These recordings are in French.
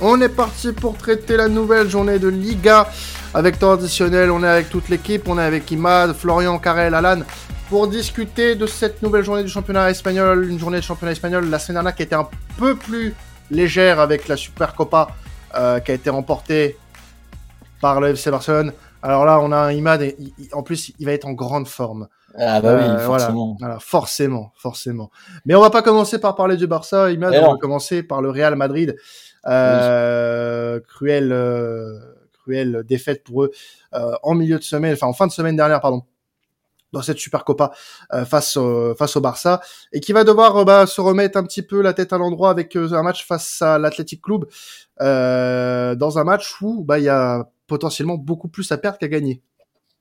On est parti pour traiter la nouvelle journée de Liga avec temps additionnel. On est avec toute l'équipe. On est avec Imad, Florian, Karel, Alan pour discuter de cette nouvelle journée du championnat espagnol. Une journée de championnat espagnol la semaine dernière qui était un peu plus légère avec la Super Copa euh, qui a été remportée par le FC Barcelone. Alors là, on a un Imad et en plus, il va être en grande forme. Ah bah oui, euh, forcément. Voilà, forcément, forcément. Mais on va pas commencer par parler du Barça, Imad, on va commencer par le Real Madrid. Euh, cruelle, euh, cruelle défaite pour eux euh, en milieu de semaine, enfin en fin de semaine dernière, pardon, dans cette Super Copa face au, face au Barça et qui va devoir bah, se remettre un petit peu la tête à l'endroit avec un match face à l'Athletic Club dans un match où bah il y a potentiellement beaucoup plus à perdre qu'à gagner.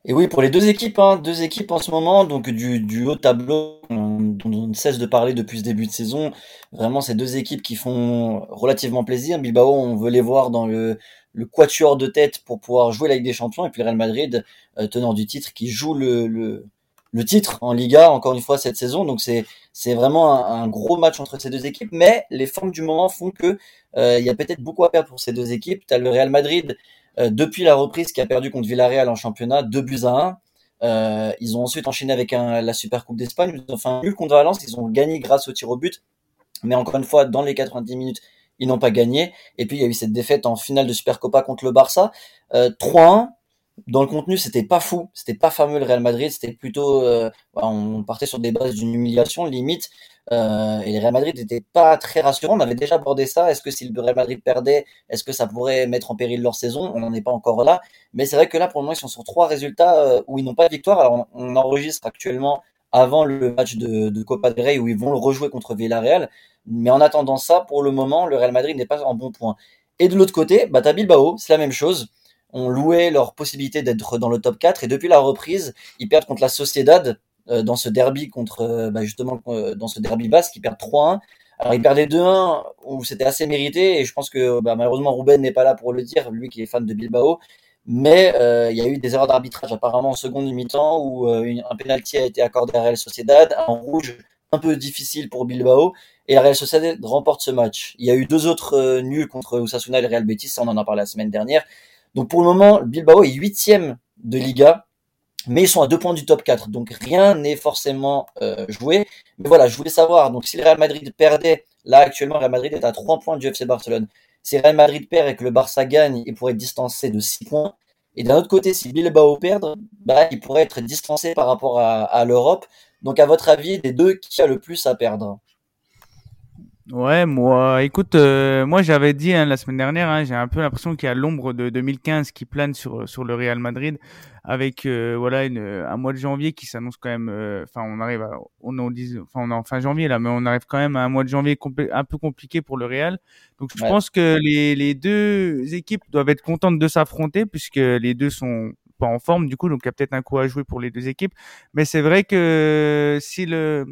Et oui, pour les deux équipes, hein, deux équipes en ce moment, donc du, du haut tableau dont on ne cesse de parler depuis ce début de saison. Vraiment, ces deux équipes qui font relativement plaisir. Bilbao, on veut les voir dans le, le quatuor de tête pour pouvoir jouer la Ligue des Champions. Et puis Real Madrid, euh, tenant du titre, qui joue le, le, le, titre en Liga, encore une fois, cette saison. Donc c'est, vraiment un, gros match entre ces deux équipes. Mais les formes du moment font que euh, il y a peut-être beaucoup à perdre pour ces deux équipes. Tu as le Real Madrid depuis la reprise qui a perdu contre Villarreal en championnat, 2 buts à 1. Euh, ils ont ensuite enchaîné avec un, la Super Coupe d'Espagne. Un nul contre Valence. Ils ont gagné grâce au tir au but. Mais encore une fois, dans les 90 minutes, ils n'ont pas gagné. Et puis, il y a eu cette défaite en finale de Super Copa contre le Barça. Euh, 3-1 dans le contenu, c'était pas fou, c'était pas fameux le Real Madrid, c'était plutôt, euh, on partait sur des bases d'une humiliation limite, euh, et le Real Madrid n'était pas très rassurant. On avait déjà abordé ça. Est-ce que si le Real Madrid perdait, est-ce que ça pourrait mettre en péril leur saison? On n'en est pas encore là, mais c'est vrai que là, pour le moment, ils sont sur trois résultats euh, où ils n'ont pas de victoire. Alors, on, enregistre actuellement avant le match de, Copa del Rey où ils vont le rejouer contre Villarreal, mais en attendant ça, pour le moment, le Real Madrid n'est pas en bon point. Et de l'autre côté, bah, Bilbao, c'est la même chose ont loué leur possibilité d'être dans le top 4 et depuis la reprise, ils perdent contre la Sociedad dans ce derby contre euh, bah, justement euh, dans ce derby basque, ils perdent 3-1. Alors ils perdaient 2-1 où c'était assez mérité et je pense que bah, malheureusement Ruben n'est pas là pour le dire, lui qui est fan de Bilbao. Mais il y a eu des erreurs d'arbitrage apparemment en seconde mi-temps où un penalty a été accordé à Real Sociedad, un rouge un peu difficile pour Bilbao et Real Sociedad remporte ce match. Il y a eu deux autres nuls contre Osasuna et Real Betis, ça on en a parlé la semaine dernière. Donc pour le moment, Bilbao est huitième de Liga, mais ils sont à deux points du top 4. Donc rien n'est forcément euh, joué. Mais voilà, je voulais savoir, donc si le Real Madrid perdait, là actuellement, le Real Madrid est à trois points du FC Barcelone. Si Real Madrid perd et que le Barça gagne, il pourrait être distancé de 6 points. Et d'un autre côté, si Bilbao perd, bah, il pourrait être distancé par rapport à l'Europe. Donc à votre avis, des deux, qui a le plus à perdre? Ouais, moi, écoute, euh, moi j'avais dit hein, la semaine dernière, hein, j'ai un peu l'impression qu'il y a l'ombre de 2015 qui plane sur sur le Real Madrid, avec euh, voilà une, un mois de janvier qui s'annonce quand même. Euh, enfin, on arrive, à, on en dit, enfin on est en fin janvier là, mais on arrive quand même à un mois de janvier un peu compliqué pour le Real. Donc je pense que les les deux équipes doivent être contentes de s'affronter puisque les deux sont pas en forme du coup, donc il y a peut-être un coup à jouer pour les deux équipes. Mais c'est vrai que si le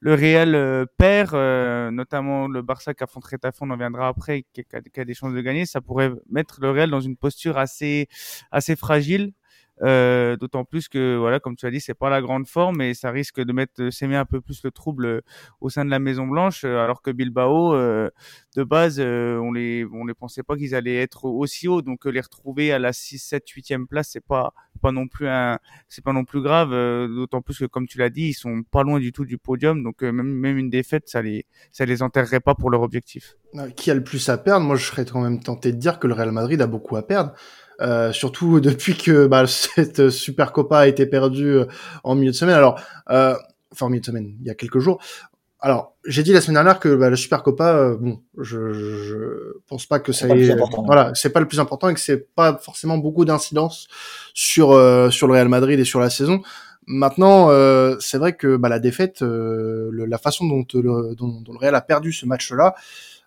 le Real euh, perd, euh, notamment le Barça qui affronte Retafe, on en viendra après, qui a, des chances de gagner, ça pourrait mettre le Real dans une posture assez assez fragile euh, D'autant plus que, voilà, comme tu as dit, c'est pas la grande forme et ça risque de mettre s'aimer un peu plus le trouble euh, au sein de la Maison Blanche, euh, alors que Bilbao, euh, de base, on les on les pensait pas qu'ils allaient être aussi haut, donc les retrouver à la 6, 7, 8e place, c'est pas pas non plus un c'est pas non plus grave. D'autant plus que, comme tu l'as dit, ils sont pas loin du tout du podium, donc même même une défaite, ça les ça les enterrerait pas pour leur objectif. Qui a le plus à perdre? Moi, je serais quand même tenté de dire que le Real Madrid a beaucoup à perdre. Euh, surtout depuis que bah, cette Super Copa a été perdue euh, en milieu de semaine. Alors, euh, enfin en milieu de semaine, il y a quelques jours. Alors, j'ai dit la semaine dernière que bah, la Super Copa, euh, bon, je, je pense pas que ça ait, voilà, c'est pas le plus important et que c'est pas forcément beaucoup d'incidence sur sur le Real Madrid et sur la saison. Maintenant, euh, c'est vrai que bah, la défaite, euh, la façon dont le, dont, dont, le Real a perdu ce match-là,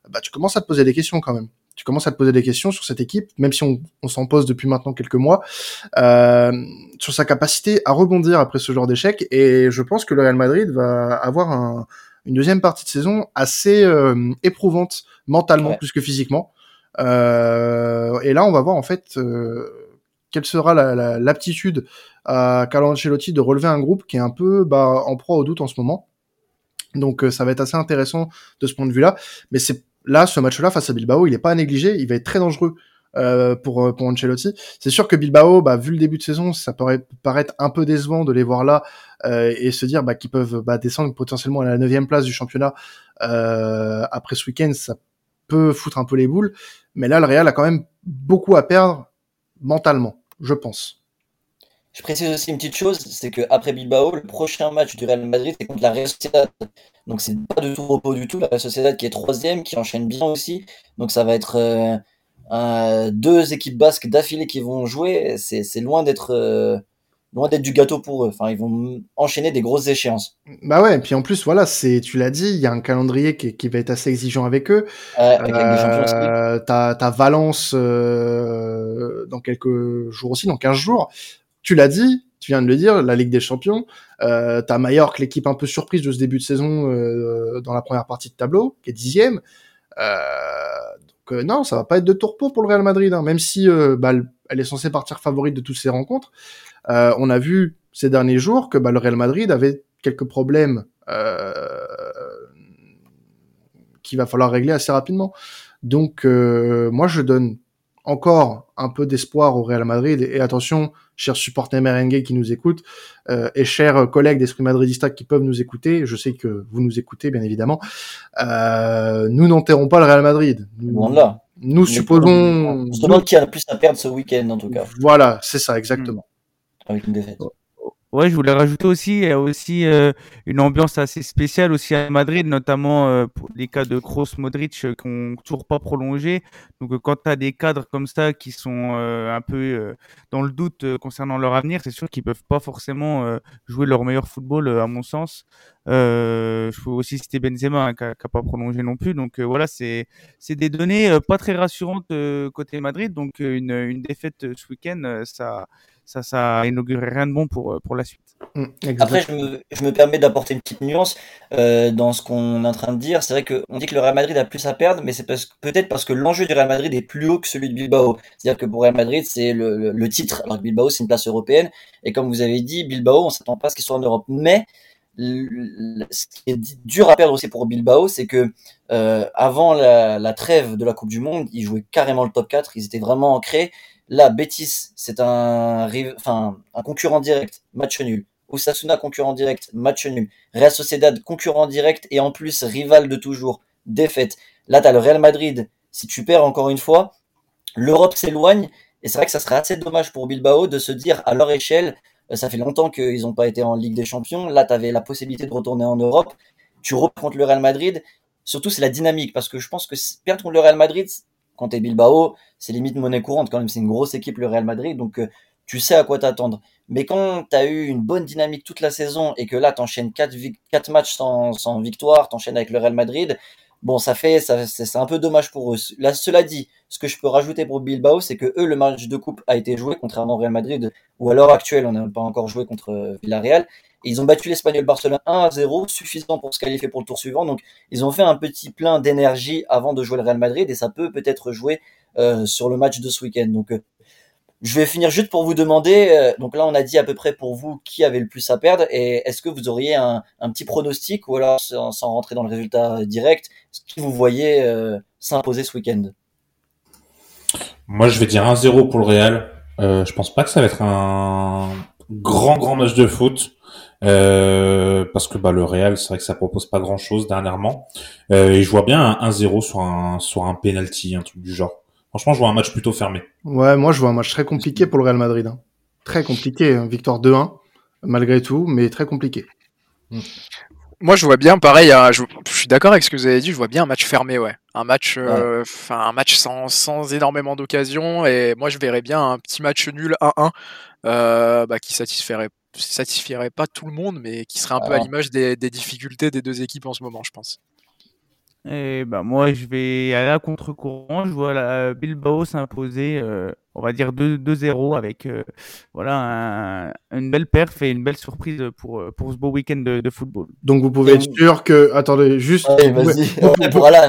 bah, tu commences à te poser des questions quand même tu commences à te poser des questions sur cette équipe, même si on, on s'en pose depuis maintenant quelques mois, euh, sur sa capacité à rebondir après ce genre d'échec. Et je pense que le Real Madrid va avoir un, une deuxième partie de saison assez euh, éprouvante mentalement plus que physiquement. Euh, et là, on va voir en fait euh, quelle sera l'aptitude la, à Carlo Ancelotti de relever un groupe qui est un peu bah, en proie au doute en ce moment. Donc ça va être assez intéressant de ce point de vue-là, mais c'est là, ce match-là face à Bilbao, il est pas à négliger, il va être très dangereux. Euh, pour euh, pour Ancelotti. C'est sûr que Bilbao, bah, vu le début de saison, ça pourrait paraître un peu décevant de les voir là euh, et se dire bah, qu'ils peuvent bah, descendre potentiellement à la neuvième place du championnat après ce week-end. Ça peut foutre un peu les boules, mais là, le Real a quand même beaucoup à perdre mentalement, je pense. Je précise aussi une petite chose, c'est que après Bilbao, le prochain match du Real Madrid c'est contre la Real Sociedad. Donc c'est pas de tout repos du tout. La Real Sociedad qui est troisième, qui enchaîne bien aussi. Donc ça va être euh, euh, deux équipes basques d'affilée qui vont jouer, c'est loin d'être euh, loin d'être du gâteau pour eux. Enfin, ils vont enchaîner des grosses échéances. Bah ouais, et puis en plus, voilà, c'est, tu l'as dit, il y a un calendrier qui, qui, va être assez exigeant avec eux. Avec euh, t'as, t'as Valence dans quelques jours aussi, dans 15 jours. Tu l'as dit, tu viens de le dire, la Ligue des Champions. Euh, t'as Mallorca, l'équipe un peu surprise de ce début de saison euh, dans la première partie de tableau, qui est dixième. Euh, non, ça va pas être de tourpeau pour le Real Madrid, hein, même si euh, bah, elle est censée partir favorite de toutes ces rencontres. Euh, on a vu ces derniers jours que bah, le Real Madrid avait quelques problèmes euh, qu'il va falloir régler assez rapidement. Donc moi je donne encore un peu d'espoir au Real Madrid. Et attention, chers supporters merengue qui nous écoutent, euh, et chers collègues d'Esprit Madridista qui peuvent nous écouter, je sais que vous nous écoutez, bien évidemment, euh, nous n'enterrons pas le Real Madrid. Nous, là. nous supposons... On se demande qui a le plus à perdre ce week-end, en tout cas. Voilà, c'est ça, exactement. Avec une défaite. Ouais, je voulais rajouter aussi, il y a aussi euh, une ambiance assez spéciale aussi à Madrid, notamment euh, pour les cas de Kroos, Modric euh, qui n'ont toujours pas prolongé. Donc quand tu as des cadres comme ça qui sont un peu dans le doute concernant leur avenir, c'est sûr qu'ils peuvent pas forcément jouer leur meilleur football à mon sens. je peux aussi citer Benzema hein, qui n'a pas prolongé non plus. Donc voilà, c'est des données pas très rassurantes côté Madrid. Donc une, une défaite ce week-end, ça ça, ça inaugurerait rien de bon pour, euh, pour la suite. Mm, Après, je me, je me permets d'apporter une petite nuance euh, dans ce qu'on est en train de dire. C'est vrai qu'on dit que le Real Madrid a plus à perdre, mais c'est peut-être parce que l'enjeu du Real Madrid est plus haut que celui de Bilbao. C'est-à-dire que pour Real Madrid, c'est le, le, titre, alors que Bilbao, c'est une place européenne. Et comme vous avez dit, Bilbao, on s'attend pas à ce qu'ils soient en Europe. Mais ce qui est dur à perdre aussi pour Bilbao, c'est que euh, avant la, la, trêve de la Coupe du Monde, ils jouaient carrément le top 4, ils étaient vraiment ancrés. Là, Betis, c'est un, enfin, un concurrent direct, match nul. Osasuna, concurrent direct, match nul. Real Sociedad, concurrent direct et en plus rival de toujours, défaite. Là, tu as le Real Madrid. Si tu perds encore une fois, l'Europe s'éloigne. Et c'est vrai que ça serait assez dommage pour Bilbao de se dire à leur échelle, euh, ça fait longtemps qu'ils n'ont pas été en Ligue des Champions. Là, tu avais la possibilité de retourner en Europe. Tu reprends le Real Madrid. Surtout, c'est la dynamique parce que je pense que perdre contre le Real Madrid, quand t'es Bilbao, c'est limite monnaie courante quand même. C'est une grosse équipe le Real Madrid, donc euh, tu sais à quoi t'attendre. Mais quand t'as eu une bonne dynamique toute la saison et que là t'enchaînes quatre, quatre matchs sans, victoire, t'enchaînes avec le Real Madrid, bon ça fait, ça, c'est un peu dommage pour eux. Là, cela dit, ce que je peux rajouter pour Bilbao, c'est que eux le match de coupe a été joué contrairement au Real Madrid, ou à l'heure actuelle on n'a pas encore joué contre euh, Ils ont battu l'Espagnol Barcelone 1 à 0, suffisant pour se qualifier pour le tour suivant. Donc, ils ont fait un petit plein d'énergie avant de jouer le Real Madrid et ça peut peut-être jouer euh, sur le match de ce week-end. Donc, euh, je vais finir juste pour vous demander. Euh, donc là, on a dit à peu près pour vous qui avait le plus à perdre et est-ce que vous auriez un, petit pronostic ou alors sans, rentrer dans le résultat direct, ce qui vous voyez s'imposer ce week-end? Moi, je vais dire 1-0 pour le Real. je pense pas que ça va être un grand grand match de foot. Euh, parce que bah, le Real, c'est vrai que ça propose pas grand-chose dernièrement. Euh, et je vois bien un 1-0 sur un, sur un penalty, un truc du genre. Franchement, je vois un match plutôt fermé. Ouais, moi je vois un match très compliqué pour le Real Madrid. Hein. Très compliqué, hein. victoire 2-1, malgré tout, mais très compliqué. Hmm. Moi, je vois bien, pareil, hein, je, suis d'accord avec ce que vous avez dit, je vois bien un match fermé, ouais. Un match, euh, enfin un match sans, sans énormément d'occasions, et moi je verrais bien un petit match nul 1-1 euh, bah, qui satisferait satisferait pas tout le monde, mais qui serait un peu à l'image des, difficultés des deux équipes en ce moment, je pense. Et bah moi, je vais aller à contre-courant. Je vois la Bilbao s'imposer, euh, on va dire 2-0 avec euh, voilà une belle perf et une belle surprise pour, pour ce beau week-end de, football. Donc vous pouvez être sûr que, attendez, juste. voilà,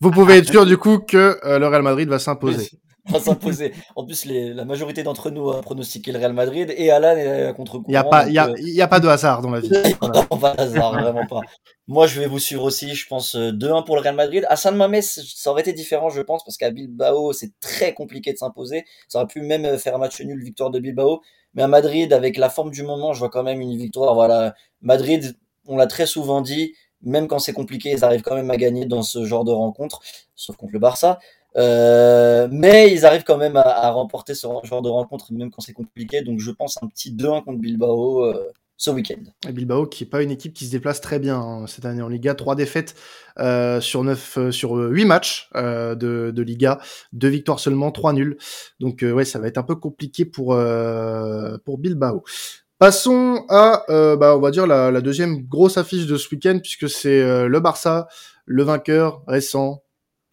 vous, pouvez être sûr du coup que euh, le Real Madrid va s'imposer. va s'imposer. En plus, les, la majorité d'entre nous a pronostiqué le Real Madrid et Alan est contre Il n'y a, pas, y a, y a pas de hasard dans la vie. Pas de hasard, vraiment pas. Moi, je vais vous suivre aussi, je pense 2-1 pour le Real Madrid. À San Mamés, ça aurait été différent, je pense, parce qu'à Bilbao, c'est très compliqué de s'imposer. Ça aurait pu même faire un match nul, victoire de Bilbao. Mais à Madrid, avec la forme du moment, je vois quand même une victoire. Voilà, Madrid, on l'a très souvent dit, même quand c'est compliqué, ils arrivent quand même à gagner dans ce genre de rencontre, sauf contre le Barça. Euh, mais ils arrivent quand même à, à, remporter ce genre de rencontre, même quand c'est compliqué. Donc je pense un petit 2-1 contre Bilbao euh, ce week-end. Bilbao qui n'est pas une équipe qui se déplace très bien hein, cette année en Liga. Trois défaites euh, sur neuf, euh, sur huit matchs de, de, Liga, deux victoires seulement, trois nuls. Donc ouais, ça va être un peu compliqué pour pour Bilbao. Passons à, bah, on va dire la, la, deuxième grosse affiche de ce week-end puisque c'est le Barça, le vainqueur récent,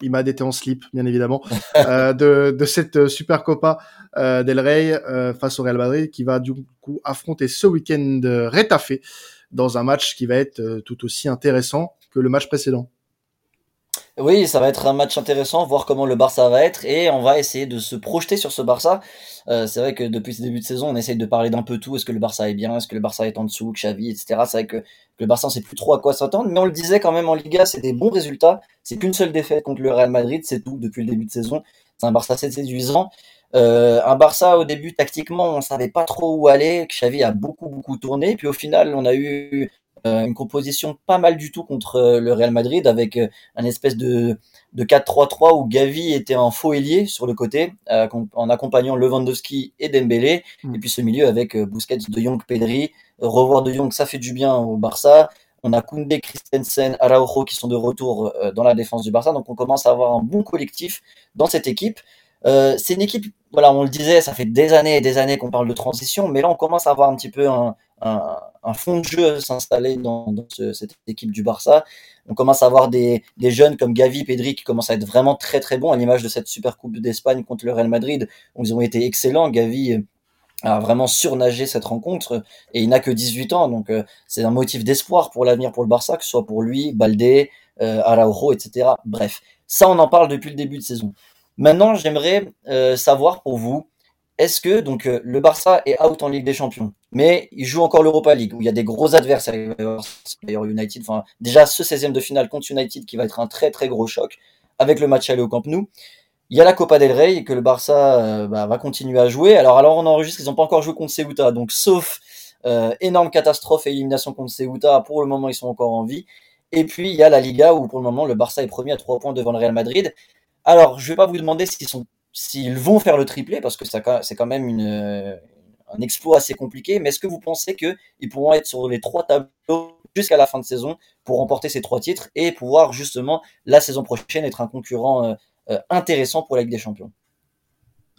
m'a été en slip, bien évidemment, euh, de, cette Super Copa euh, del Rey euh, face au Real Madrid, qui va du coup affronter ce week-end Retafe dans un match qui va être tout aussi intéressant que le match précédent. Oui, ça va être un match intéressant, voir comment le Barça va être, et on va essayer de se projeter sur ce Barça. Euh, c'est vrai que depuis ce début de saison, on essaye de parler d'un peu tout. Est-ce que le Barça est bien? Est-ce que le Barça est en dessous? Xavi, etc. C'est vrai que le Barça, on sait plus trop à quoi s'attendre, mais on le disait quand même en Liga, c'est des bons résultats. C'est qu'une seule défaite contre le Real Madrid, c'est tout depuis le début de saison. C'est un Barça assez séduisant. Euh, un Barça au début tactiquement on savait pas trop où aller, Xavi a beaucoup beaucoup tourné, puis au final on a eu une composition pas mal du tout contre euh, le Real Madrid avec euh, un espèce de, de 4-3-3 où Gavi était en faux ailier sur le côté en accompagnant Lewandowski et Dembélé mm. et puis ce milieu avec Busquets, De Jong, Pedri. Revoir De Jong, ça fait du bien au Barça. On a Koundé, Christensen, Araujo qui sont de retour dans la défense du Barça. Donc on commence à avoir un bon collectif dans cette équipe. Euh, c'est une équipe, voilà, on le disait, ça fait des années et des années qu'on parle de transition, mais là on commence à avoir un petit peu un, fond de jeu s'installer dans, dans ce, cette équipe du Barça. On commence à avoir des, jeunes comme Gavi, Pedri qui commencent à être vraiment très très bons à l'image de cette Super Coupe d'Espagne contre le Real Madrid où ils ont été excellents. Gavi a vraiment surnagé cette rencontre et il n'a que 18 ans donc euh, c'est un motif d'espoir pour l'avenir pour le Barça que ce soit pour lui, Baldé, euh, Araujo, etc. Bref, ça on en parle depuis le début de saison. Maintenant, j'aimerais euh, savoir pour vous, est-ce que donc euh, le Barça est out en Ligue des Champions, mais il joue encore l'Europa League où il y a des gros adversaires, d'ailleurs United, enfin déjà ce 16e de finale contre United qui va être un très très gros choc avec le match aller au Camp Nou. Il y a la Copa del Rey que le Barça euh, bah, va continuer à jouer. Alors alors on enregistre, ils n'ont pas encore joué contre Ceuta, donc sauf énorme catastrophe et élimination contre Ceuta, pour le moment ils sont encore en vie. Et puis il y a la Liga où pour le moment le Barça est premier à 3 points devant le Real Madrid. Alors, je vais pas vous demander s'ils vont faire le triplé, parce que c'est quand même un exploit assez compliqué. Mais est-ce que vous pensez qu'ils pourront être sur les trois tableaux jusqu'à la fin de saison pour remporter ces trois titres et pouvoir justement la saison prochaine être un concurrent euh, euh, intéressant pour la Ligue des Champions?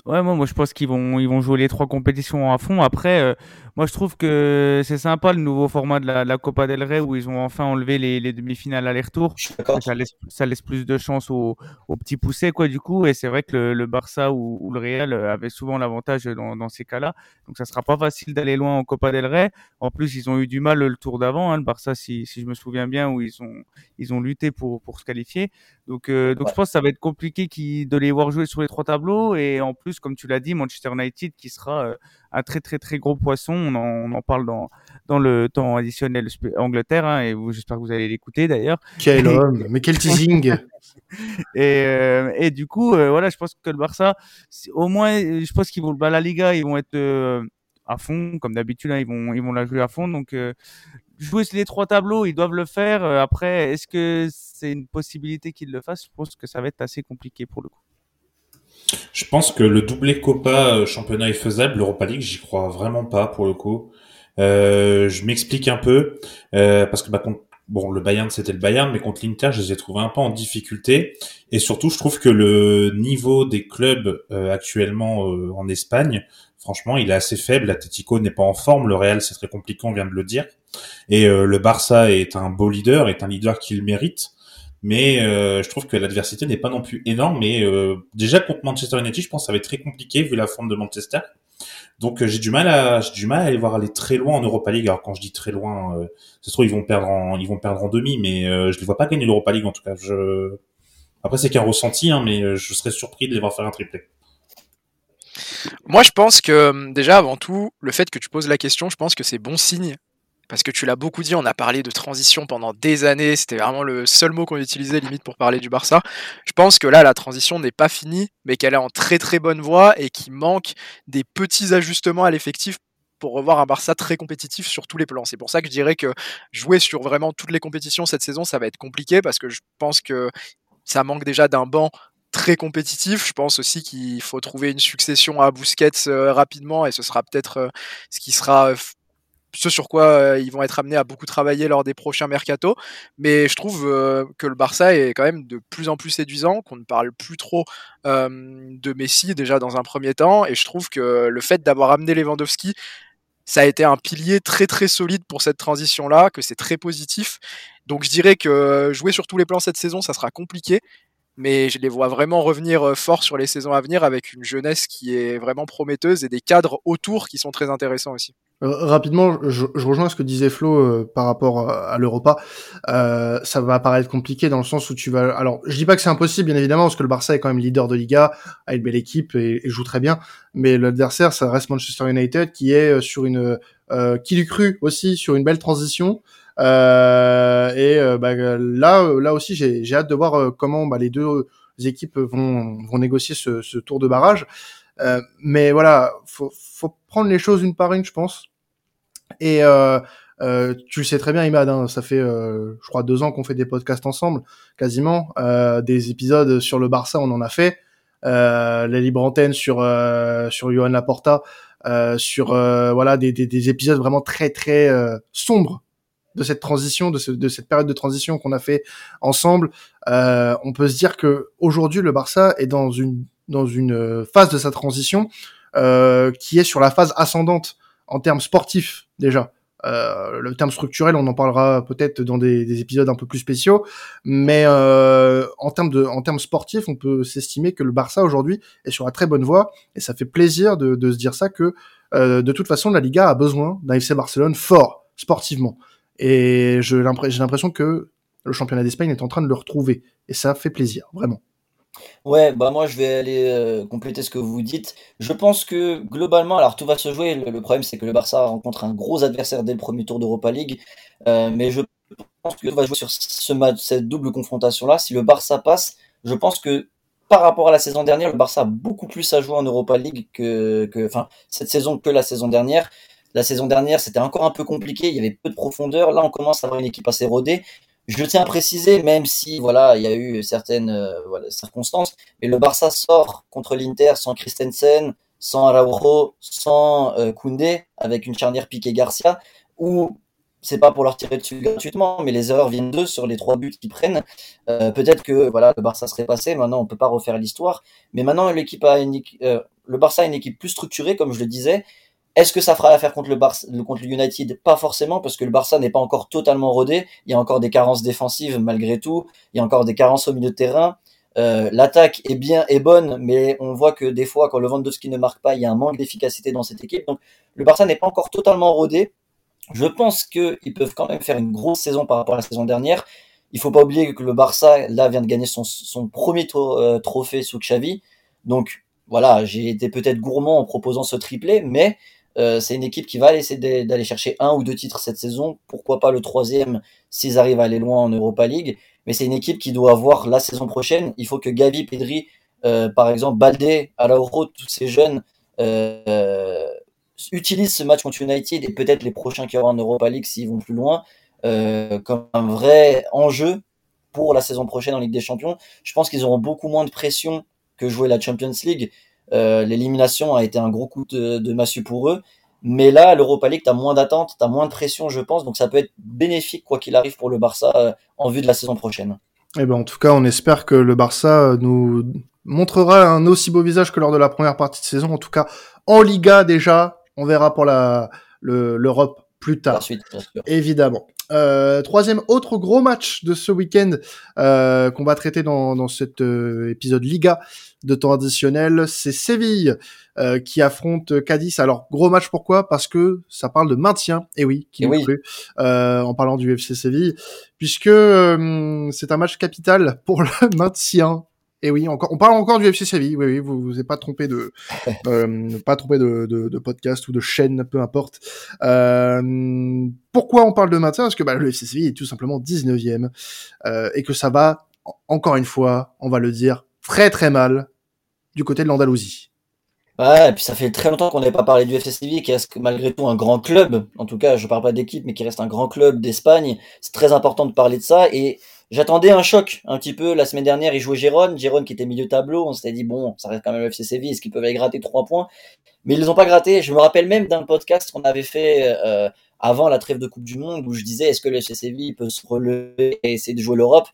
Ouais, moi, moi je pense qu'ils vont, ils vont jouer les trois compétitions à fond. Après, euh, moi, je trouve que c'est sympa le nouveau format de la, la, Copa del Rey où ils ont enfin enlevé les, les demi-finales aller-retour. Ça laisse, ça laisse plus de chance aux, aux petits poussés, quoi, du coup. Et c'est vrai que le, le Barça ou, ou, le Real avait souvent l'avantage dans, dans, ces cas-là. Donc, ça sera pas facile d'aller loin en Copa del Rey. En plus, ils ont eu du mal le tour d'avant, hein, le Barça, si, si je me souviens bien, où ils ont, ils ont lutté pour, pour se qualifier. Donc, euh, donc ouais. je pense que ça va être compliqué qui, de les voir jouer sur les trois tableaux. Et en plus, comme tu l'as dit, Manchester United qui sera euh, un très très très gros poisson. On en, on en parle dans dans le temps additionnel Angleterre hein, et j'espère que vous allez l'écouter d'ailleurs. Quel homme, mais quel teasing. et, euh, et du coup euh, voilà, je pense que le Barça au moins je pense qu'ils vont bah, la Liga, ils vont être euh, à fond comme d'habitude hein, ils vont ils vont la jouer à fond donc jouer les trois tableaux, ils doivent le faire. Après, est-ce que c'est une possibilité qu'ils le fassent? Je pense que ça va être assez compliqué pour le coup. Je pense que le doublé Copa championnat est faisable. L'Europa League, j'y crois vraiment pas pour le coup. Euh, je m'explique un peu euh, parce que bah, bon, le Bayern c'était le Bayern, mais contre l'Inter, je les ai trouvés un peu en difficulté. Et surtout, je trouve que le niveau des clubs euh, actuellement en Espagne, franchement, il est assez faible. L'Atletico n'est pas en forme. Le Real, c'est très compliqué, on vient de le dire. Et le Barça est un beau leader, est un leader qu'il mérite mais euh, je trouve que l'adversité n'est pas non plus énorme. Mais euh, déjà contre Manchester United, je pense que ça va être très compliqué vu la forme de Manchester. Donc euh, j'ai du mal à j'ai du mal à les voir aller très loin en Europa League. Alors quand je dis très loin, euh, c'est trop ils vont perdre en ils vont perdre en demi, mais je les vois pas gagner l'Europa League en tout cas. Je après c'est qu'un ressenti, hein, mais je serais surpris de les voir faire un triplé. Moi, je pense que déjà, avant tout, le fait que tu poses la question, je pense que c'est bon signe. Parce que tu l'as beaucoup dit, on a parlé de transition pendant des années, c'était vraiment le seul mot qu'on utilisait limite pour parler du Barça. Je pense que là, la transition n'est pas finie, mais qu'elle est en très très bonne voie et qu'il manque des petits ajustements à l'effectif pour revoir un Barça très compétitif sur tous les plans. C'est pour ça que je dirais que jouer sur vraiment toutes les compétitions cette saison, ça va être compliqué parce que je pense que ça manque déjà d'un banc très compétitif. Je pense aussi qu'il faut trouver une succession à Busquets euh, rapidement et ce sera peut-être euh, ce qui sera euh, ce sur quoi euh, ils vont être amenés à beaucoup travailler lors des prochains mercato. Mais je trouve euh, que le Barça est quand même de plus en plus séduisant, qu'on ne parle plus trop euh, de Messi déjà dans un premier temps. Et je trouve que le fait d'avoir amené Lewandowski, ça a été un pilier très très solide pour cette transition-là, que c'est très positif. Donc je dirais que jouer sur tous les plans cette saison, ça sera compliqué mais je les vois vraiment revenir fort sur les saisons à venir avec une jeunesse qui est vraiment prometteuse et des cadres autour qui sont très intéressants aussi. Rapidement, je, je, rejoins ce que disait Flo euh, par rapport à, l'Europa. Euh, ça va paraître compliqué dans le sens où tu vas. Alors, je dis pas que c'est impossible, bien évidemment, parce que le Barça est quand même leader de Liga, a une belle équipe et, joue très bien. Mais l'adversaire, ça reste Manchester United, qui est sur une, euh, qui lui cru aussi sur une belle transition. Euh, et euh, bah, là, euh, là aussi, j'ai hâte de voir comment bah, les deux équipes vont, vont négocier ce, ce tour de barrage. Euh, mais voilà, faut, faut prendre les choses une par une, je pense. Et euh, euh, tu le sais très bien, Imad, hein, ça fait, je crois, deux ans qu'on fait des podcasts ensemble, quasiment. des épisodes sur le Barça, on en a fait. la libre antenne sur sur Johan Laporta, sur voilà des, des, des, épisodes vraiment très très sombres de cette transition, de, ce, de cette période de transition qu'on a fait ensemble, euh, on peut se dire que aujourd'hui le Barça est dans une dans une phase de sa transition euh, qui est sur la phase ascendante en termes sportifs déjà. Euh, le terme structurel, on en parlera peut-être dans des, des, épisodes un peu plus spéciaux, mais euh, en termes de, en termes sportifs, on peut s'estimer que le Barça aujourd'hui est sur la très bonne voie, et ça fait plaisir de, de se dire ça que euh, de toute façon la Liga a besoin d'un FC Barcelone fort sportivement. Et j'ai l'impression que le championnat d'Espagne est en train de le retrouver. Et ça fait plaisir, vraiment. Ouais, bah moi je vais aller euh, compléter ce que vous dites. Je pense que globalement, alors tout va se jouer. Le, problème c'est que le Barça rencontre un gros adversaire dès le premier tour d'Europa League. Euh, mais je pense que tout va jouer sur cette double confrontation-là. Si le Barça passe, je pense que par rapport à la saison dernière, le Barça a beaucoup plus à jouer en Europa League que, cette saison que la saison dernière. La saison dernière, c'était encore un peu compliqué, il y avait peu de profondeur. Là, on commence à avoir une équipe assez rodée. Je tiens à préciser, même si voilà, il y a eu certaines euh, circonstances, mais le Barça sort contre l'Inter sans Christensen, sans Araujo, sans euh, Koundé, avec une charnière Piqué Garcia, où c'est pas pour leur tirer dessus gratuitement, mais les erreurs viennent d'eux sur les trois buts qu'ils prennent. Euh, Peut-être que voilà, le Barça serait passé. Maintenant, on peut pas refaire l'histoire, mais maintenant l'équipe a euh, le Barça a une équipe plus structurée, comme je le disais, est-ce que ça fera l'affaire contre le United? Pas forcément, parce que le Barça n'est pas encore totalement rodé. Il y a encore des carences défensives malgré tout. Il y a encore des carences au milieu de terrain. Euh, L'attaque est bien, est bonne, mais on voit que des fois, quand le Lewandowski ne marque pas, il y a un manque d'efficacité dans cette équipe. Donc, le Barça n'est pas encore totalement rodé. Je pense qu'ils peuvent quand même faire une grosse saison par rapport à la saison dernière. Il faut pas oublier que le Barça, là, vient de gagner son, son premier euh, trophée sous Xavi. Donc, voilà, j'ai été peut-être gourmand en proposant ce triplé, mais euh, c'est une équipe qui va essayer d'aller chercher un ou deux titres cette saison. Pourquoi pas le troisième s'ils arrivent à aller loin en Europa League. Mais c'est une équipe qui doit avoir la saison prochaine. Il faut que Gavi, Pedri, euh, par exemple, Balde, Alauro, tous ces jeunes euh, utilisent ce match contre United et peut-être les prochains qui auront en Europa League s'ils vont plus loin comme un vrai enjeu pour la saison prochaine en Ligue des Champions. Je pense qu'ils auront beaucoup moins de pression que jouer la Champions League l'élimination a été un gros coup de, de massue pour eux. Mais là, l'Europa League, tu as moins d'attente, tu as moins de pression, je pense. Donc ça peut être bénéfique, quoi qu'il arrive, pour le Barça euh, en vue de la saison prochaine. Eh ben, en tout cas, on espère que le Barça euh, nous montrera un aussi beau visage que lors de la première partie de saison. En tout cas, en Liga déjà, on verra pour la l'Europe plus tard. Suite, évidemment. Euh, troisième autre gros match de ce week-end euh, qu'on va traiter dans, dans cet euh, épisode Liga de temps additionnel, c'est Séville euh, qui affronte Cadiz. Alors gros match pourquoi? Parce que ça parle de maintien. Et oui, qui oui. Cru, en parlant du FC Séville, puisque c'est un match capital pour le maintien. Et oui, encore, on parle encore du FC Séville. Oui, oui, vous vous êtes pas trompé de, euh, pas trompé de, de, de, podcast ou de chaîne, peu importe. Euh, pourquoi on parle de maintien? Parce que bah, le FC Séville est tout simplement 19e euh, et que ça va, encore une fois, on va le dire, très très mal du côté de l'Andalousie. Ouais, et puis ça fait très longtemps qu'on n'avait pas parlé du FC Séville, qui reste malgré tout un grand club. En tout cas, je parle pas d'équipe, mais qui reste un grand club d'Espagne. C'est très important de parler de ça. Et J'attendais un choc un petit peu. La semaine dernière, il jouait Jérôme. Jérôme qui était milieu tableau. On s'était dit, bon, ça reste quand même le FC Séville. Est-ce qu'ils peuvent aller gratter trois points? Mais ils les ont pas gratté. Je me rappelle même d'un podcast qu'on avait fait euh, avant la trêve de Coupe du Monde où je disais, est-ce que le FC Séville peut se relever et essayer de jouer l'Europe?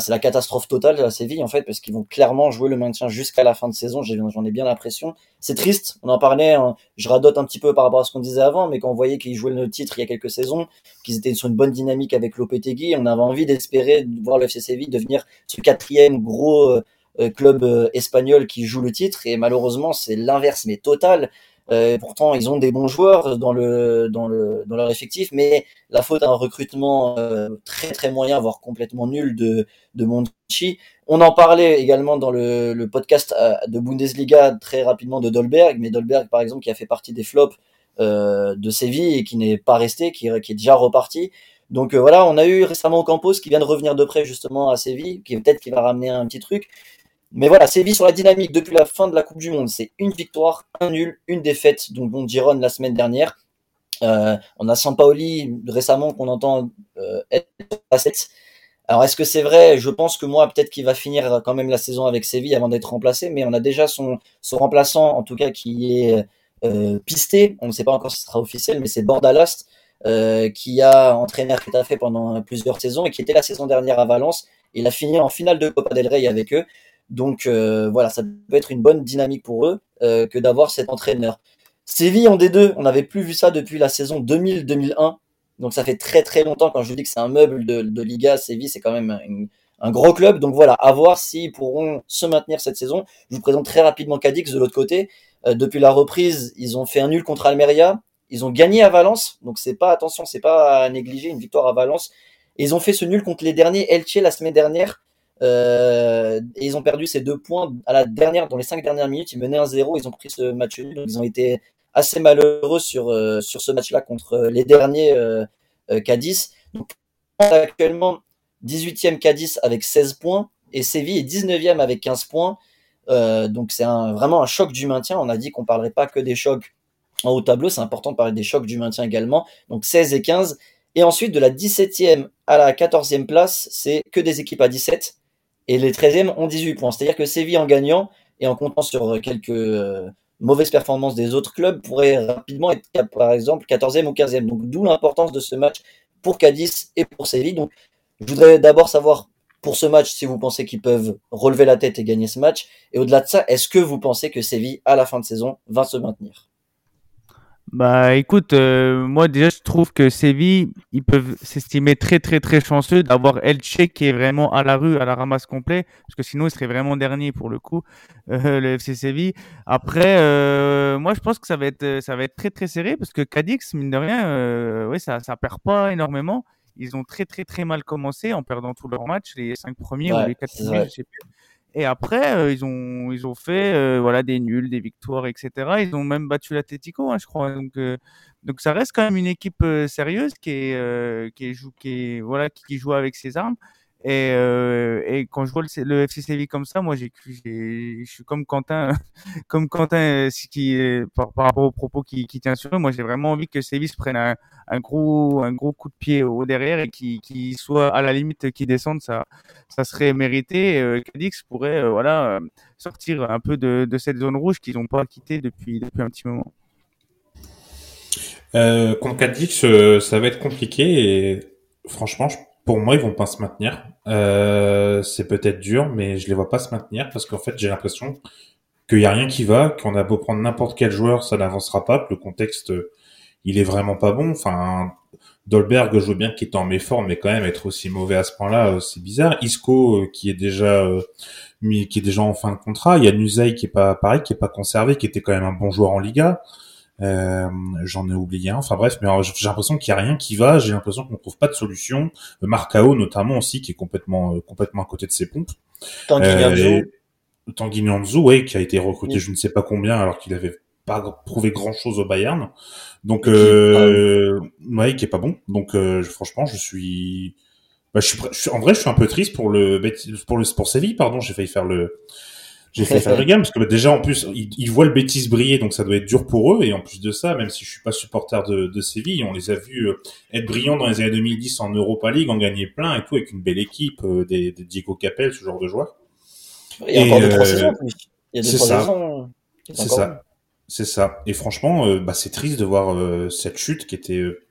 C'est la catastrophe totale à Séville en fait parce qu'ils vont clairement jouer le maintien jusqu'à la fin de saison. J'en ai bien l'impression. C'est triste. On en parlait. Hein. Je radote un petit peu par rapport à ce qu'on disait avant, mais quand on voyait qu'ils jouaient le titre il y a quelques saisons, qu'ils étaient sur une bonne dynamique avec Lopetegui, on avait envie d'espérer de voir le FC Séville devenir ce quatrième gros euh, euh, club euh, espagnol qui joue le titre. Et malheureusement, c'est l'inverse, mais total. Euh, pourtant, ils ont des bons joueurs dans le dans le dans leur effectif, mais la faute à un recrutement euh, très très moyen, voire complètement nul de de Monchi. On en parlait également dans le, le podcast euh, de Bundesliga très rapidement de Dolberg, mais Dolberg par exemple qui a fait partie des flops euh, de Séville et qui n'est pas resté, qui, qui est déjà reparti. Donc voilà, on a eu récemment Campos qui vient de revenir de près justement à Séville, qui peut-être qui va ramener un petit truc. Mais voilà, Séville sur la dynamique depuis la fin de la Coupe du Monde, c'est une victoire, un nul, une défaite. Donc bon, Giron la semaine dernière. Euh, on a Sampaoli récemment qu'on entend euh, être à 7. Alors est-ce que c'est vrai? Je pense que moi peut-être qu'il va finir quand même la saison avec Séville avant d'être remplacé, mais on a déjà son, remplaçant en tout cas qui est euh, pisté. On ne sait pas encore si ce sera officiel, mais c'est Bordalast qui a entraîné fait pendant plusieurs saisons et qui était la saison dernière à Valence. Il a fini en finale de Copa del Rey avec eux. Donc euh, voilà, ça peut être une bonne dynamique pour eux euh, que d'avoir cet entraîneur. Séville en D2, on n'avait plus vu ça depuis la saison 2000-2001. Donc ça fait très très longtemps quand je dis que c'est un meuble de, Liga. Séville, c'est quand même un gros club. Donc voilà, à voir s'ils pourront se maintenir cette saison. Je vous présente très rapidement Cadix de l'autre côté. Euh, depuis la reprise, ils ont fait un nul contre Almeria. Ils ont gagné à Valence. Donc c'est pas, attention, c'est pas à négliger une victoire à Valence. Ils ont fait ce nul contre les derniers Elche la semaine dernière. Euh, et ils ont perdu ces deux points dans les cinq dernières minutes. Ils menaient un 0 ils ont pris ce match nul. Ils ont été assez malheureux sur, euh, ce match-là contre les derniers euh, euh Cadiz. Donc actuellement 18e Cadiz avec 16 points et Séville est 19e avec 15 points. Euh, donc c'est vraiment un choc du maintien. On a dit qu'on parlerait pas que des chocs en haut tableau, c'est important de parler des chocs du maintien également. Donc 16 et 15. Et ensuite de la 17e à la 14e place, c'est que des équipes à 17 et les 13e ont 18 points. C'est-à-dire que Séville en gagnant et en comptant sur quelques euh, mauvaises performances des autres clubs pourrait rapidement être par exemple 14e ou 15e. Donc d'où l'importance de ce match pour Cadiz et pour Séville. Donc je voudrais d'abord savoir pour ce match si vous pensez qu'ils peuvent relever la tête et gagner ce match. Et au-delà de ça, est-ce que vous pensez que Séville à la fin de saison va se maintenir? Bah écoute, euh, moi déjà je trouve que Séville, ils peuvent s'estimer très très très chanceux d'avoir Elche qui est vraiment à la rue, à la ramasse complet, parce que sinon il serait vraiment dernier pour le coup, euh, le FC Séville. Après, euh, moi je pense que ça va être ça va être très très serré parce que Cadix mine de rien, euh, ouais ça ça perd pas énormément. Ils ont très très très mal commencé en perdant tous leurs matchs, les cinq premiers ou les quatre premiers, je sais plus. Et après, euh, ils ont ils ont fait euh, voilà des nuls, des victoires, etc. Ils ont même battu l'Atletico, hein, je crois. Donc euh, donc ça reste quand même une équipe sérieuse qui est qui qui est voilà qui joue avec ses armes. Et, euh, et quand je vois le, le FC Séville comme ça, moi, j'ai, je suis comme Quentin, comme Quentin, qui, par, par rapport aux propos qui, qui tient sur eux. Moi, j'ai vraiment envie que Séville prenne un, gros, un gros coup de pied au derrière et qui, soit à la limite qui descende, ça, ça serait mérité. Euh, Cadix pourrait, euh, voilà, sortir un peu de, de cette zone rouge qu'ils n'ont pas quitté depuis, depuis un petit moment. Euh, contre Cadix, euh, ça va être compliqué et franchement, je pour moi, ils vont pas se maintenir. Euh, c'est peut-être dur, mais je les vois pas se maintenir parce qu'en fait, j'ai l'impression qu'il y a rien qui va, qu'on a beau prendre n'importe quel joueur, ça n'avancera pas. Le contexte, il est vraiment pas bon. Enfin, Dolberg, je veux bien qu'il est en méforme, mais quand même être aussi mauvais à ce point-là, euh, c'est bizarre. Isco, euh, qui est déjà euh, qui est déjà en fin de contrat. Il y a Nuzay qui est pas pareil, qui est pas conservé, qui était quand même un bon joueur en Liga. Euh, J'en ai oublié un. Enfin bref, mais j'ai l'impression qu'il y a rien qui va. J'ai l'impression qu'on trouve pas de solution. Marcao notamment aussi, qui est complètement euh, complètement à côté de ses pompes. Tanguy euh, Tanguy Nianzou, ouais, qui a été recruté je ne sais pas combien alors qu'il avait pas prouvé grand chose au Bayern. Donc, euh, ouais, qui est pas bon. Donc, euh, franchement, je suis, bah, je suis, en vrai, je suis un peu triste pour le, pour le, pour Séville, pardon, j'ai failli faire le, j'ai failli faire le gamme parce que bah, déjà en plus ils, voient le bêtise briller donc ça doit être dur pour eux. Et en plus de ça même si je suis pas supporter de, de Séville on les a vus euh, être brillants dans les années 2010 en Europa League en gagner plein et tout avec une belle équipe euh, des, des Diego Capel ce genre de joueurs. Il y a encore deux trois saisons il y a deux trois saisons c'est ça. c'est ça. Et franchement, euh, bah, c'est triste de voir euh, cette chute qui était, euh,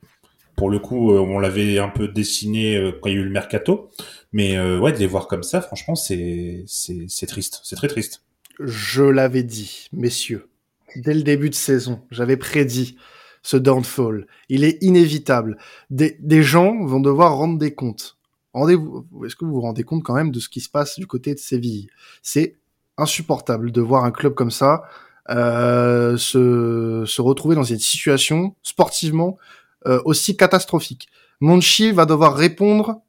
pour le coup, on l'avait un peu dessiné quand il y a eu le mercato. Mais ouais, de les voir comme ça, franchement, c'est c'est triste. C'est très triste. Je l'avais dit, messieurs, dès le début de saison, j'avais prédit ce downfall. Il est inévitable. Des, des gens vont devoir rendre des comptes. Est-ce que vous vous rendez compte quand même de ce qui se passe du côté de Séville? C'est insupportable de voir un club comme ça euh, se, se retrouver dans une situation sportivement euh, aussi catastrophique. Monchi va devoir répondre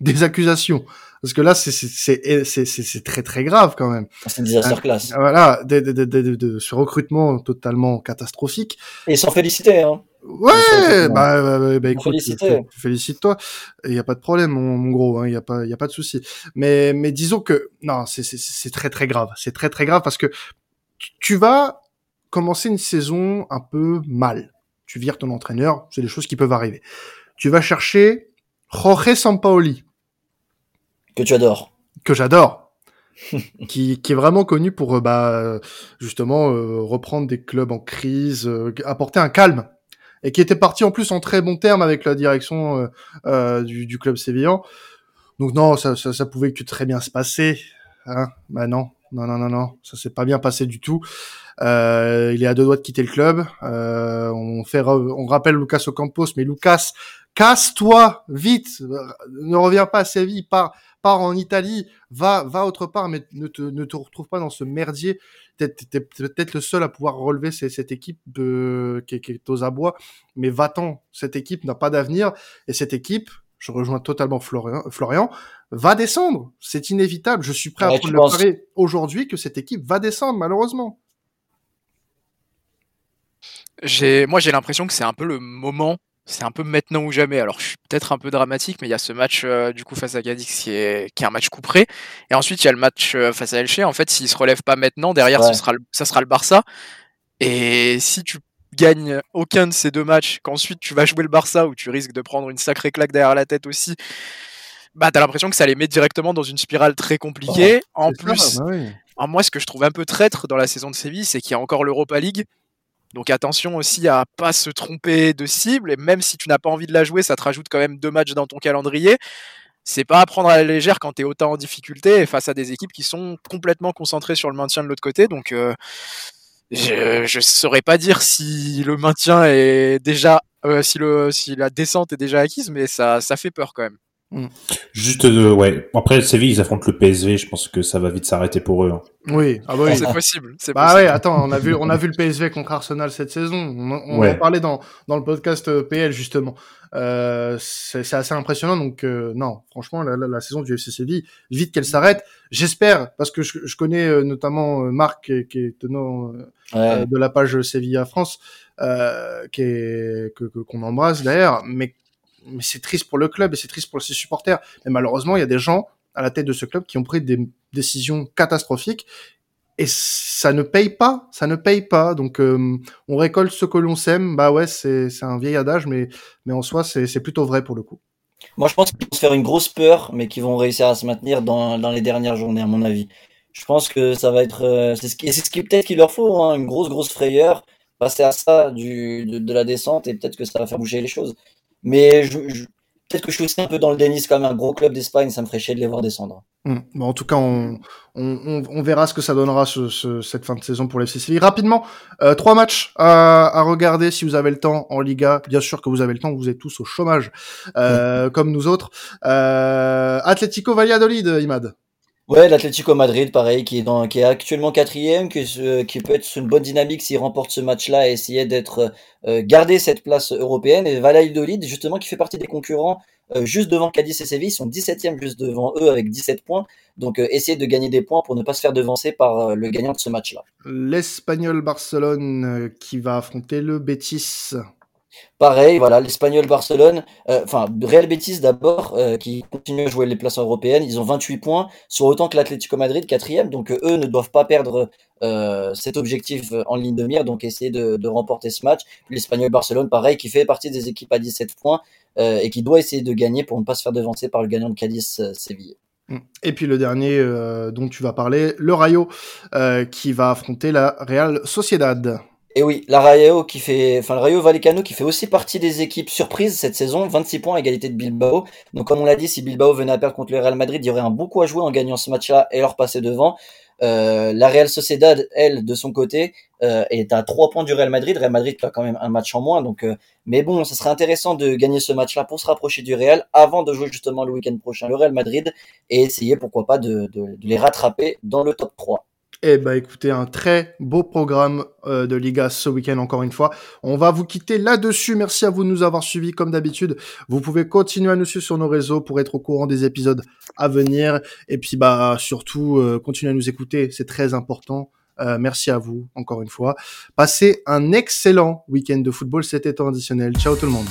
des accusations parce que là c'est c'est c'est très très grave quand même. C'est une disaster class. Euh, voilà, de, de, de, de, ce recrutement totalement catastrophique. Et sans féliciter hein. Ouais, bah, bah, bah, bah écoute, félicite-toi. Il n'y a pas de problème, mon, mon gros. Il hein, n'y a pas, il a pas de souci. Mais, mais disons que non, c'est très très grave. C'est très très grave parce que tu vas commencer une saison un peu mal. Tu vires ton entraîneur, c'est des choses qui peuvent arriver. Tu vas chercher Jorge Sampaoli. Que tu adores. Que j'adore. qui, qui est vraiment connu pour euh, bah, justement euh, reprendre des clubs en crise, euh, apporter un calme et qui était parti en plus en très bon terme avec la direction du, du, club sévillan. Donc non, ça, ça, ça, pouvait que très bien se passer. Hein bah non, non, non, non, non, ça s'est pas bien passé du tout. Euh, il est à deux doigts de quitter le club. Euh, on fait, on rappelle Lucas Ocampos, mais Lucas, casse-toi vite, ne reviens pas à Séville, pars, pars en Italie, va, va autre part, mais ne te, ne te retrouve pas dans ce merdier. T'es peut-être le seul à pouvoir relever cette équipe de, qui, qui est aux abois, mais va-t'en. Cette équipe n'a pas d'avenir et cette équipe, je rejoins totalement Florian, Florian va descendre. C'est inévitable. Je suis prêt à prendre le pari aujourd'hui que cette équipe va descendre, malheureusement. J'ai, moi, j'ai l'impression que c'est un peu le moment. C'est un peu maintenant ou jamais. Alors, je suis peut-être un peu dramatique, mais il y a ce match euh, du coup face à Cadix qui est, qui est un match couperé. Et ensuite, il y a le match euh, face à Elche. En fait, s'il se relève pas maintenant, derrière, ce sera ça sera le Barça. Et si tu gagnes aucun de ces deux matchs, qu'ensuite tu vas jouer le Barça où tu risques de prendre une sacrée claque derrière la tête aussi, bah t'as l'impression que ça les met directement dans une spirale très compliquée. Oh, en plus, bah moi ce que je trouve un peu traître dans la saison de Séville, c'est qu'il y a encore l'Europa League. Donc attention aussi à pas se tromper de cible, et même si tu n'as pas envie de la jouer, ça te rajoute quand même deux matchs dans ton calendrier. C'est pas à prendre à la légère quand tu es autant en difficulté face à des équipes qui sont complètement concentrées sur le maintien de l'autre côté. Donc euh, je, je saurais pas dire si le maintien est déjà, euh, si, le, si la descente est déjà acquise, mais ça, ça fait peur quand même. Mm. Juste, euh, ouais. Après, Séville, ils affrontent le PSV. Je pense que ça va vite s'arrêter pour eux. Hein. Oui, ah bah oui. c'est possible. Bah possible. ouais, attends, on a vu, on a vu le PSV contre Arsenal cette saison. On, on en parlait dans dans le podcast euh, PL justement. Euh, c'est assez impressionnant. Donc euh, non, franchement, la, la, la, saison du FC Séville, vite qu'elle s'arrête. J'espère, parce que je, je connais euh, notamment Marc, qui, qui est tenant ouais. de la page Séville France, qui est que qu'on embrasse d'ailleurs, mais mais c'est triste pour le club et c'est triste pour ses supporters. Mais malheureusement, il y a des gens à la tête de ce club qui ont pris des décisions catastrophiques et ça ne paye pas, ça ne paye pas. Donc euh, on récolte ce que l'on sème. Bah ouais, c'est un vieil adage, mais mais en soi c'est plutôt vrai pour le coup. Moi je pense qu'ils vont se faire une grosse peur, mais qu'ils vont réussir à se maintenir dans dans les dernières journées à mon avis. Je pense que ça va être euh, c'est ce qui ce qui peut-être qu'il leur faut hein, une grosse grosse frayeur passer à ça du de la descente et peut-être que ça va faire bouger les choses. Mais je, je peut-être que je suis aussi un peu dans le déni, c'est quand même un gros club d'Espagne, ça me ferait chier de les voir descendre. Mmh. Bon, en tout cas, on, on, on, verra ce que ça donnera ce, ce, cette fin de saison pour l'FC Séville. Rapidement, euh, trois matchs à, à, regarder si vous avez le temps en Liga. Bien sûr que vous avez le temps, vous êtes tous au chômage, euh, mmh. comme nous autres. Euh, Atlético Valladolid, Imad. Ouais, l'Atlético Madrid, pareil, qui est, dans, qui est actuellement quatrième, qui, qui peut être sur une bonne dynamique s'il remporte ce match-là et essayer d'être euh, garder cette place européenne. Et Valladolid, justement, qui fait partie des concurrents euh, juste devant Cadiz et Séville, ils sont 17e juste devant eux avec 17 points. Donc euh, essayer de gagner des points pour ne pas se faire devancer par euh, le gagnant de ce match-là. L'Espagnol Barcelone euh, qui va affronter le Betis. Pareil, voilà, l'Espagnol Barcelone, euh, enfin Real Betis d'abord, euh, qui continue à jouer les places européennes, ils ont 28 points, sur autant que l'Atlético Madrid, quatrième, donc euh, eux ne doivent pas perdre cet objectif en ligne de mire, donc essayer de, de remporter ce match. L'Espagnol Barcelone, pareil, qui fait partie des équipes à 17 points et qui doit essayer de gagner pour ne pas se faire devancer par le gagnant de Cadiz Séville. Mm. Et puis le dernier dont tu vas parler, le Rayo, qui va affronter la Real Sociedad. Et oui, la Rayo qui fait, enfin le Rayo Vallecano qui fait aussi partie des équipes surprises cette saison, 26 points à égalité de Bilbao. Donc comme on l'a dit, si Bilbao venait à perdre contre le Real Madrid, il y aurait un beaucoup à jouer en gagnant ce match-là et leur passer devant. Euh, la Real Sociedad, elle, de son côté, euh, est à 3 points du Real Madrid. Real Madrid a quand même un match en moins. Donc, euh, mais bon, ce serait intéressant de gagner ce match-là pour se rapprocher du Real avant de jouer justement le week-end prochain le Real Madrid et essayer pourquoi pas de, de, de les rattraper dans le top 3. Eh ben, écoutez, un très beau programme euh, de Liga ce week-end encore une fois. On va vous quitter là-dessus. Merci à vous de nous avoir suivis comme d'habitude. Vous pouvez continuer à nous suivre sur nos réseaux pour être au courant des épisodes à venir. Et puis, bah, surtout, euh, continuez à nous écouter. C'est très important. Euh, merci à vous encore une fois. Passez un excellent week-end de football. C'était temps additionnel. Ciao tout le monde.